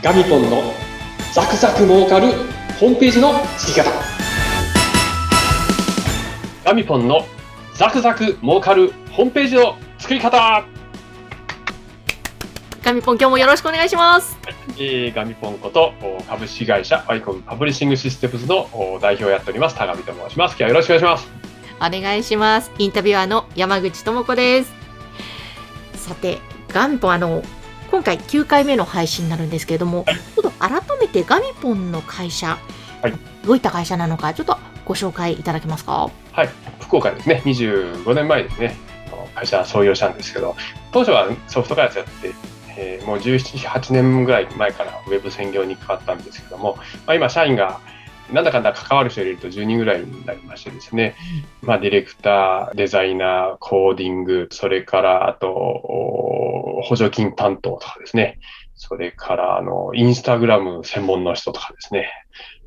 ガミポンのザクザク儲かるホームページの作り方ガミポンのザクザク儲かるホームページの作り方ガミポン今日もよろしくお願いします。えー、ガミポンことお株式会社アイコンパブリッシングシステムズのお代表をやっております田上と申します今日はよろしくお願いしますお願いします。インタビュアーの山口智子です。さて、ガミポン、あの、今回9回目の配信になるんですけれども、ちょっと改めてガミポンの会社、はい。どういった会社なのか、ちょっとご紹介いただけますか？はい。福岡ですね。25年前ですね。会社創業したんですけど当初はソフト開発やってえーもう17、8年ぐらい前からウェブ専業に変わったんですけども、まあ、今、社員がなんだかんだ関わる人を入れると10人ぐらいになりましてですね、まあ、ディレクター、デザイナー、コーディング、それからあと、お補助金担当とかですね、それからあのインスタグラム専門の人とかですね、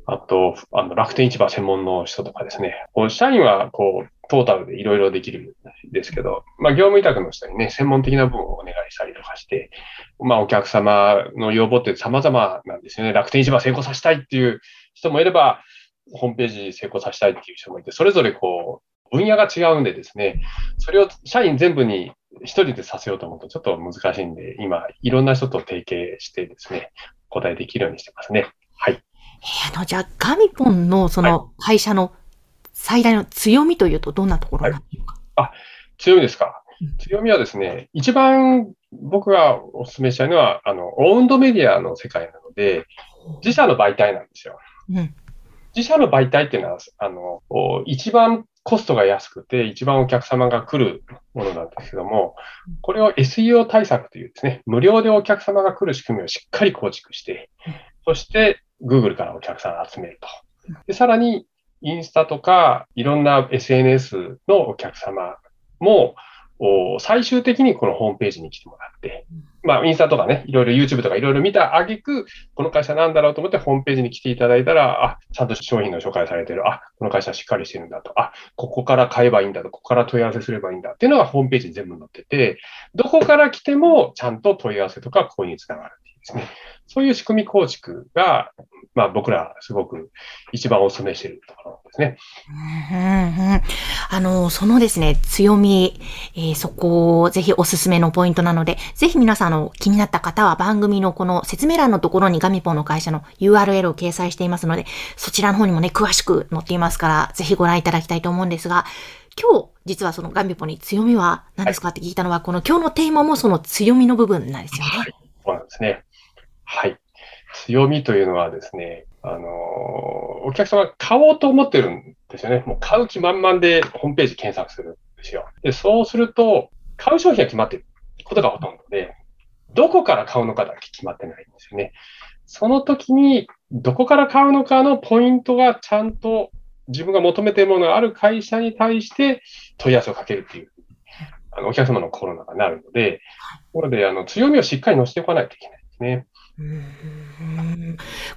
あとあの楽天市場専門の人とかですね、こう社員はこうトータルでいろいろできるんですけど、まあ、業務委託の人にね、専門的な部分をお願いしたりとかして、まあ、お客様の要望って様々なんですよね。楽天市場成功させたいっていう人もいれば、ホームページ成功させたいっていう人もいて、それぞれこう、分野が違うんでですね、それを社員全部に一人でさせようと思うとちょっと難しいんで、今、いろんな人と提携してですね、お答えできるようにしてますね。はい。えーあの、じゃあ、ガミポンのその会社の最大の強みというとどんなところなんでしょうか？強みですか？うん強みはですね、一番僕がお勧めしたいのは、あの、オウンドメディアの世界なので、自社の媒体なんですよ。うん。自社の媒体っていうのは、あの、お一番コストが安くて、一番お客様が来るものなんですけども、これを SEO 対策というですね、無料でお客様が来る仕組みをしっかり構築して、そして Google からお客さんを集めると。で、さらに、インスタとか、いろんな SNS のお客様も、最終的にこのホームページに来てもらって、まあ、インスタとかね、いろいろ YouTube とかいろいろ見たあげく、この会社なんだろうと思ってホームページに来ていただいたら、あ、ちゃんと商品の紹介されてる。あ、この会社しっかりしてるんだと。あ、ここから買えばいいんだと。ここから問い合わせすればいいんだっていうのがホームページに全部載ってて、どこから来てもちゃんと問い合わせとか購入につながるっていうですね。そういう仕組み構築が、まあ僕らすごく一番お勧めしているところですね。うんうんうんあの、そのですね、強み、えーそこをぜひおすすめのポイントなので、ぜひ皆さんあの気になった方は番組のこの説明欄のところにガミポンの会社の URL を掲載していますので、そちらの方にもね、詳しく載っていますから、ぜひご覧いただきたいと思うんですが、今日、実はそのガミポンに強みは何ですか？って聞いたのは、この今日のテーマもその強みの部分なんですよね。はい。そうなんですね。はい。強みというのはですね、あのーお客様が買おうと思ってるんですよね。もう買う気満々でホームページ検索するんですよ。で、そうすると、買う商品が決まってることがほとんどで、どこから買うのかだけ決まってないんですよね。その時に、どこから買うのかのポイントがちゃんと自分が求めているものがある会社に対して問い合わせをかけるっていう、あの、お客様の心の中になるので、なので、あの、強みをしっかり乗せておかないといけないね。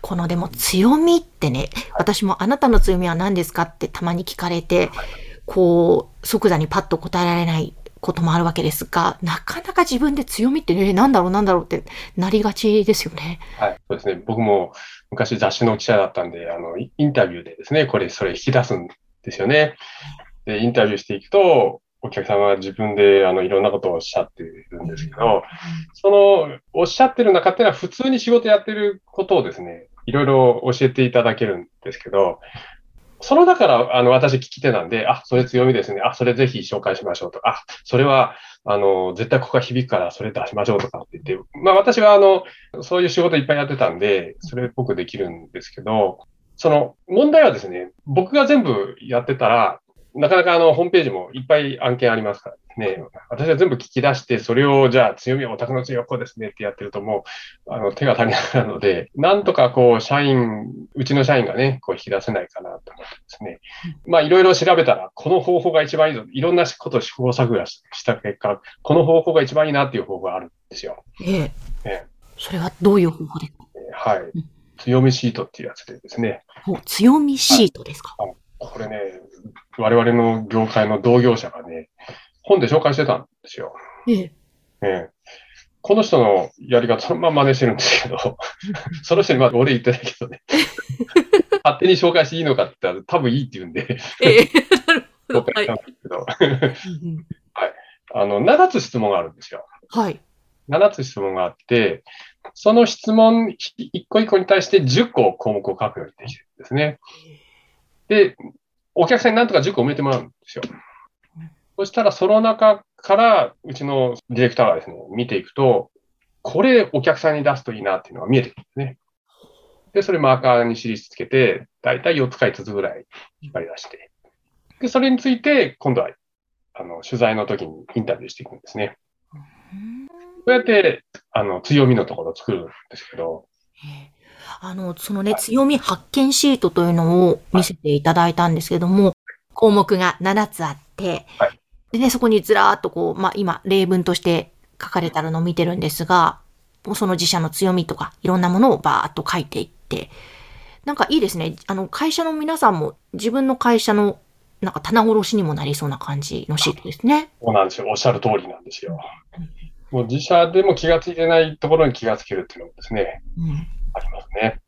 このでも強みってね、私もあなたの強みは何ですかってたまに聞かれて、こう、即座にパッと答えられないこともあるわけですが、なかなか自分で強みってね、なんだろうなんだろうってなりがちですよね。はい。そうですね。僕も昔雑誌の記者だったんで、あの、イインタビューでですね、これ、それ引き出すんですよね。で、インタビューしていくと、お客様は自分で、あの、いろんなことをおっしゃってるんですけど、その、おっしゃってる中っていうのは普通に仕事やってることをですね、いろいろ教えていただけるんですけど、そのだから、あの、私聞き手なんで、あ、それ強みですね。あ、それぜひ紹介しましょうとか、あ、それは、あの、絶対ここが響くからそれ出しましょうとかって言って、まあ私はあの、そういう仕事いっぱいやってたんで、それっぽくできるんですけど、その問題はですね、僕が全部やってたら、なかなかあの、ホームページもいっぱい案件ありますからね、私は全部聞き出して、それをじゃあ強みはオタクの強みはこうですねってやってるともう、あの、手が足りなくなるので、なんとかこう、社員、うちの社員がね、こう引き出せないかなと思ってですね。まあいろいろ調べたら、この方法が一番いいぞ。いろんなことを試行錯誤した結果、この方法が一番いいなっていう方法があるんですよ。ええええそれはどういう方法で？すかえーはい。強みシートっていうやつでですね。お強みシートですか、これね、我々の業界の同業者がね、本で紹介してたんですよ。ええええこの人のやり方そのまま真似してるんですけど、その人にまだ俺言ってないけどね。勝手に紹介していいのかって言ったら多分いいって言うんで、ええなるほど。はいしたんですけど、うんあの、7つ質問があるんですよ。はい。7つ質問があって、その質問一個一個に対して10個項目を書くようにできるんですね。で、お客さんになんとか10個埋めてもらうんですようん。そしたらその中からうちのディレクターがですね、見ていくと、これお客さんに出すといいなっていうのが見えてくるんですね。で、それマーカーに印つけて、だいたい4つか5つぐらい引っ張り出して、で、それについて今度はあの取材の時にインタビューしていくんですね。うんこうやって、あの、強みのところを作るんですけど、ええあの、そのね、強み発見シートというのを見せていただいたんですけども、項目が7つあって、はいでね、そこにずらーっとこう、まあ、今、例文として書かれたのを見てるんですが、もうその自社の強みとか、いろんなものをバーっと書いていって、なんかいいですね。あの、会社の皆さんも自分の会社の、なんか棚卸しにもなりそうな感じのシートですね。そうなんですよ。おっしゃる通りなんですようん。もう自社でも気がついてないところに気がつけるっていうのもですね、うんありますね。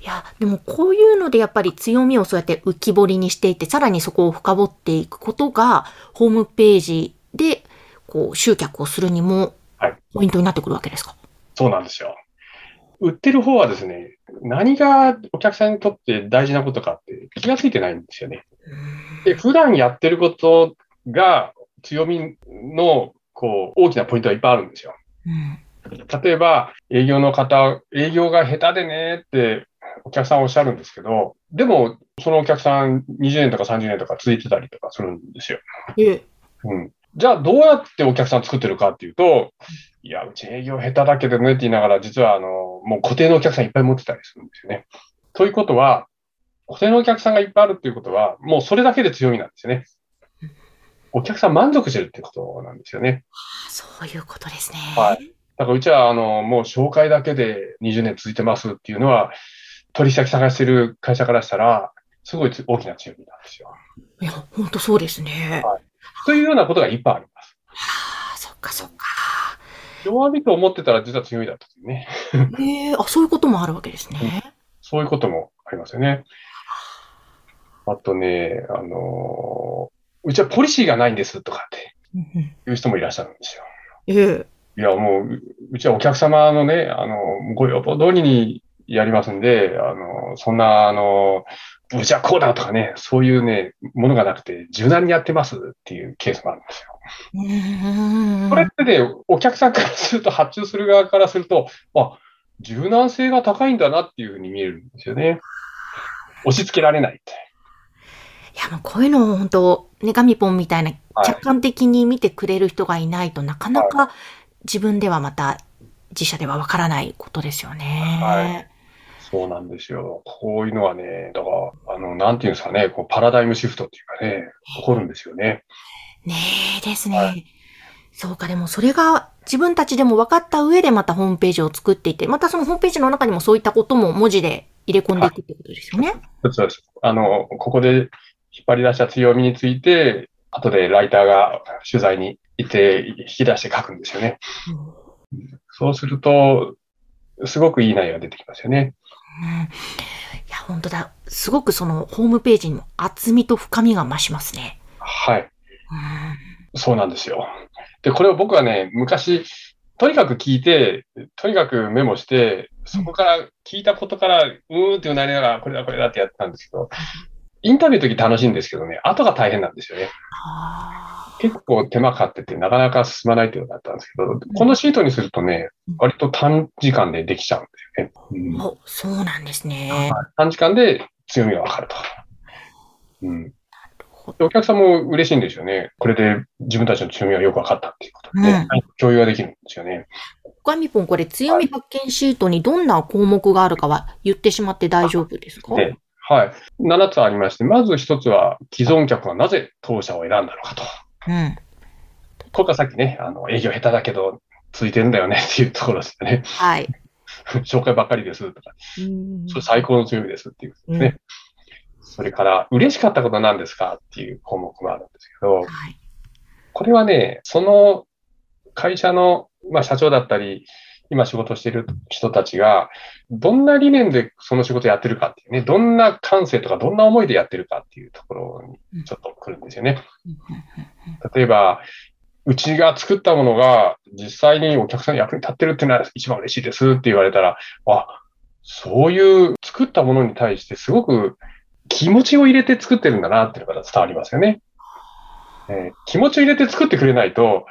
いや、でもこういうのでやっぱり強みをそうやって浮き彫りにしていって、さらにそこを深掘っていくことが、ホームページで、こう、集客をするにもはい、ポイントになってくるわけですか？そうなんですよ。売ってる方はですね、何がお客さんにとって大事なことかって気がついてないんですよね。で、普段やってることが強みの、こう、大きなポイントがいっぱいあるんですよ。うん例えば、営業の方、営業が下手でねってお客さんおっしゃるんですけど、でも、そのお客さん20年とか30年とか続いてたりとかするんですよ。ええうん。じゃあ、どうやってお客さん作ってるかっていうと、いや、うち営業下手だけどねって言いながら、実は、あの、もう固定のお客さんいっぱい持ってたりするんですよね。ということは、固定のお客さんがいっぱいあるっていうことは、もうそれだけで強みなんですよね。お客さん満足してるってことなんですよね。あそういうことですね。はいだからうちは、あの、もう紹介だけで20年続いてますっていうのは、取引先探してる会社からしたら、すごいつ大きな強みなんですよ。いや、本当そうですね。はというようなことがいっぱいあります。はあ、そっかそっか。弱みと思ってたら実は強みだったというね。ええあ、そういうこともあるわけですね。そういうこともありますよね。あとね、あのうちはポリシーがないんですとかっていう人もいらっしゃるんですよ。ええいや、もう、ううちはお客様のね、あの、ご要望通りにやりますんで、あの、そんな、あの、うちはこうだとかね、そういうね、ものがなくて、柔軟にやってますっていうケースもあるんですよ。これってね、お客さんからすると、発注する側からすると、あ、柔軟性が高いんだなっていうふうに見えるんですよね。押し付けられないって。いや、もうこういうのを本当、ね、ガミポンみたいなはい客観的に見てくれる人がいないとなかなか自分ではまた自社ではわからないことですよね。はいそうなんですよ。こういうのはね、だから、あの、なんていうんですかね、こうパラダイムシフトっていうかね、起こるんですよね。ねえですね。はそうか、でもそれが自分たちでも分かった上でまたホームページを作っていて、またそのホームページの中にもそういったことも文字で入れ込んでいくってことですよね。そうです。あの、ここで引っ張り出した強みについて、後でライターが取材に行って引き出して書くんですよね。そうすると、すごくいい内容が出てきますよね。うんいや、本当だ。すごくそのホームページにも厚みと深みが増しますね。はい。うんそうなんですよ。で、これを僕はね、昔、とにかく聞いて、とにかくメモして、そこから聞いたことから、うーんってうなりながら、これだこれだってやってたんですけど、インタビューの時楽しいんですけどね、後が大変なんですよね。あ結構手間かかってて、なかなか進まないっていうのがあったんですけど、このシートにするとねうん、割と短時間でできちゃうんですよね。うんそうなんですね。短時間で強みがわかると。うん。でお客さんも嬉しいんですよね。これで自分たちの強みがよくわかったっていうことで、ね共有ができるんですよね。ガミポン、これ強み発見シートにどんな項目があるかは言ってしまって大丈夫ですか？で、はい。7つありまして、まず1つは、既存客はなぜ当社を選んだのかと。うん。これがさっきね、あの、営業下手だけど、続いてるんだよねっていうところですよね。はい。紹介ばっかりですとか、うんそれ最高の強みですっていうことですね。それから、嬉しかったことは何ですかっていう項目もあるんですけど、はい。これはね、その会社の、まあ、社長だったり、今仕事している人たちが、どんな理念でその仕事やってるかっていうね、どんな感性とかどんな思いでやってるかっていうところにちょっと来るんですよね。例えば、うちが作ったものが実際にお客さんの役に立ってるっていうのは一番嬉しいですって言われたら、あ、そういう作ったものに対してすごく気持ちを入れて作ってるんだなっていうのが伝わりますよね。えー、気持ちを入れて作ってくれないと、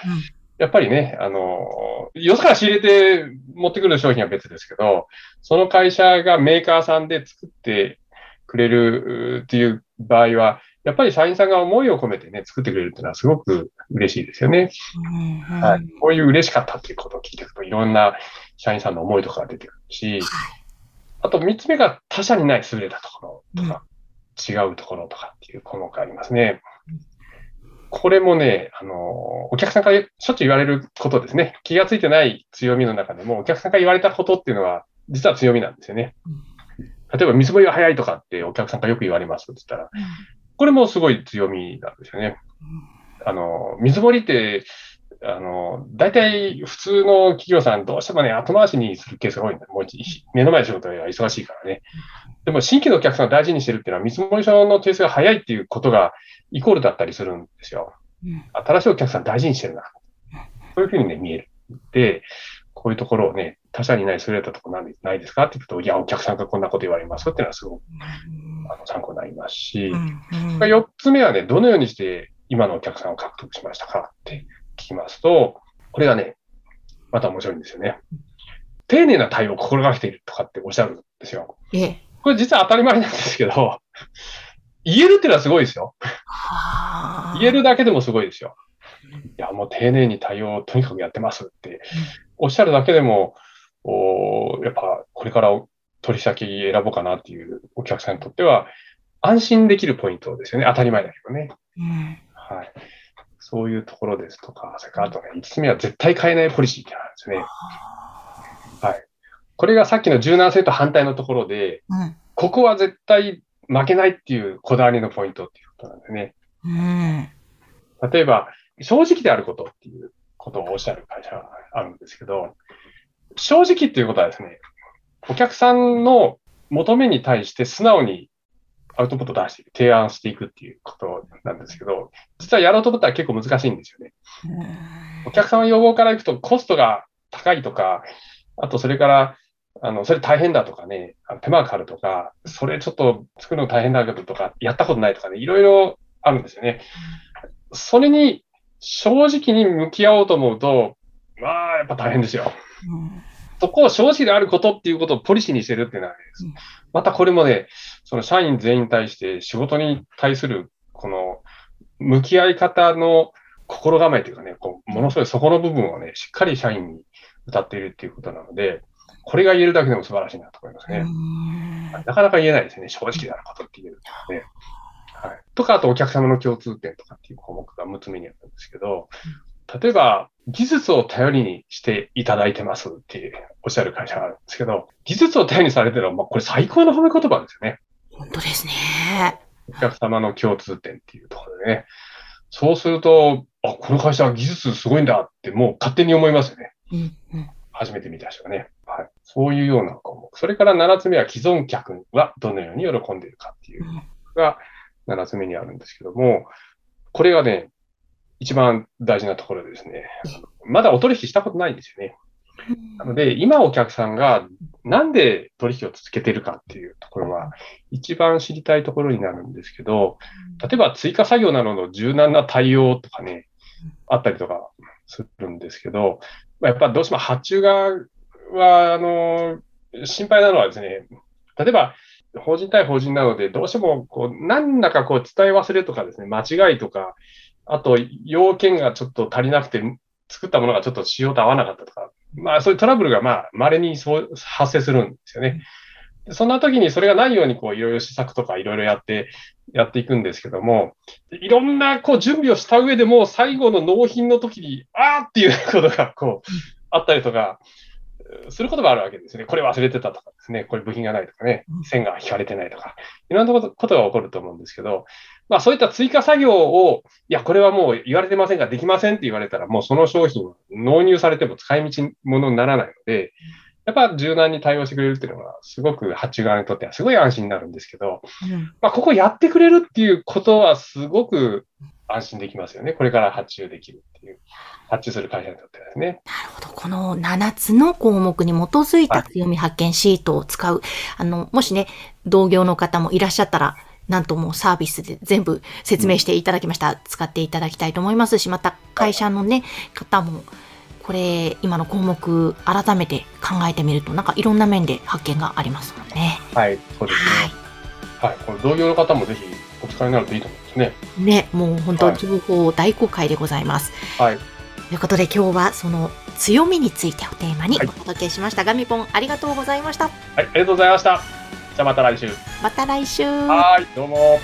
やっぱりね、あの、よそから仕入れて持ってくる商品は別ですけど、その会社がメーカーさんで作ってくれるっていう場合は、やっぱり社員さんが思いを込めてね、作ってくれるっていうのはすごく嬉しいですよね。はい。こういう嬉しかったっていうことを聞いていくと、いろんな社員さんの思いとかが出てくるし、あと三つ目が他社にない優れたところとか、違うところとかっていう項目がありますね。これもね、あの、お客さんからしょっちゅう言われることですね。気がついてない強みの中でも、お客さんから言われたことっていうのは、実は強みなんですよね。例えば、見積もりが早いとかってお客さんからよく言われますって言ったら、これもすごい強みなんですよね。あの、見積もりって、あの、大体普通の企業さんどうしてもね、後回しにするケースが多いんだ。もう目の前の仕事が忙しいからね。でも新規のお客さんを大事にしてるっていうのは見積もり書の提出が早いっていうことがイコールだったりするんですよ。新しいお客さん大事にしてるな。そういうふうにね、見える。で、こういうところをね、他社にない優れたところないですかって聞くと、いや、お客さんがこんなこと言われますっていうのはすごく、あの参考になりますし、4つ目はね、どのようにして今のお客さんを獲得しましたかって聞きますと、これがね、また面白いんですよね。丁寧な対応を心がけているとかっておっしゃるんですよ。これ実は当たり前なんですけど、言えるっていうのはすごいですよ。言えるだけでもすごいですよ。いや、もう丁寧に対応をとにかくやってますっておっしゃるだけでも、おやっぱこれから取引先選ぼうかなっていうお客さんにとっては、安心できるポイントですよね。当たり前だけどね。うん、はい。そういうところですとか、それからあとね、5つ目は絶対変えないポリシーってあるんですね。はい。これがさっきの柔軟性と反対のところで、うん、ここは絶対負けないっていうこだわりのポイントっていうことなんですね。うん、例えば、正直であることっていうことをおっしゃる会社があるんですけど、正直っていうことはですね、お客さんの求めに対して素直にアウトプット出していく、提案していくっていうことなんですけど、実はやろうと思ったら結構難しいんですよね。お客さんの要望からいくとコストが高いとか、あとそれから、あの、それ大変だとかね、手間がかかるとか、それちょっと作るの大変だけどとか、やったことないとかね、いろいろあるんですよね。それに正直に向き合おうと思うと、まあ、やっぱ大変ですよ。そこを正直であることっていうことをポリシーにしてるっていうのは、ね、またこれもね、その社員全員に対して仕事に対する、この、向き合い方の心構えというかね、こう、ものすごいそこの部分をね、しっかり社員に歌っているっていうことなので、これが言えるだけでも素晴らしいなと思いますね。なかなか言えないですね。正直であることって言えるので。はい。とか、あとお客様の共通点とかっていう項目が6つ目にあるんですけど、例えば、技術を頼りにしていただいてますっておっしゃる会社があるんですけど、技術を頼りにされてるのは、まあ、これ最高の褒め言葉ですよね。本当ですね。お客様の共通点っていうところでね。そうすると、あ、この会社は技術すごいんだってもう勝手に思いますよね。うんうん、初めて見た人がね。そういうような項目。それから7つ目は既存客はどのように喜んでいるかっていうのが7つ目にあるんですけども、これがね、一番大事なところですね、まだお取引したことないんですよね。なので、今お客さんがなんで取引を続けてるかっていうところは、一番知りたいところになるんですけど、例えば追加作業などの柔軟な対応とかね、あったりとかするんですけど、やっぱどうしても発注側は、あの、心配なのはですね、例えば、法人対法人なので、どうしても、こう、何らかこう伝え忘れとかですね、間違いとか、あと、要件がちょっと足りなくて、作ったものがちょっと仕様と合わなかったとか、まあそういうトラブルがまあ稀にそう発生するんですよね。そんな時にそれがないようにこういろいろ施策とかいろいろやって、やっていくんですけども、いろんなこう準備をした上でも最後の納品の時に、あーっていうことがこうあったりとか、することがあるわけですね。これ忘れてたとかですね。これ部品がないとかね。線が引かれてないとか。いろんなことが起こると思うんですけど、まあそういった追加作業を、いや、これはもう言われてませんができませんって言われたら、もうその商品納入されても使い道ものにならないので、やっぱ柔軟に対応してくれるっていうのは、すごく発注側にとってはすごい安心になるんですけど、うんまあここやってくれるっていうことはすごく安心できますよね。これから発注できるっていう、発注する会社にとってはですね。なるほど。この7つの項目に基づいた強み発見シートを使う。あの、もしね、同業の方もいらっしゃったら、なんともうサービスで全部説明していただきました。使っていただきたいと思いますし、また会社のね、方も、これ、今の項目、改めて考えてみると、なんかいろんな面で発見がありますもんね。はい、そうですはね。はい、これ同業の方もぜひお使いになるといいと思うんですね。い。ね、もう本当はい情報大公開でございます。はい、ということで今日はその強みについてをテーマにはいお届けしました。ガミポンありがとうございました。はい、ありがとうございました。じゃあまた来週。また来週。はい、どうも。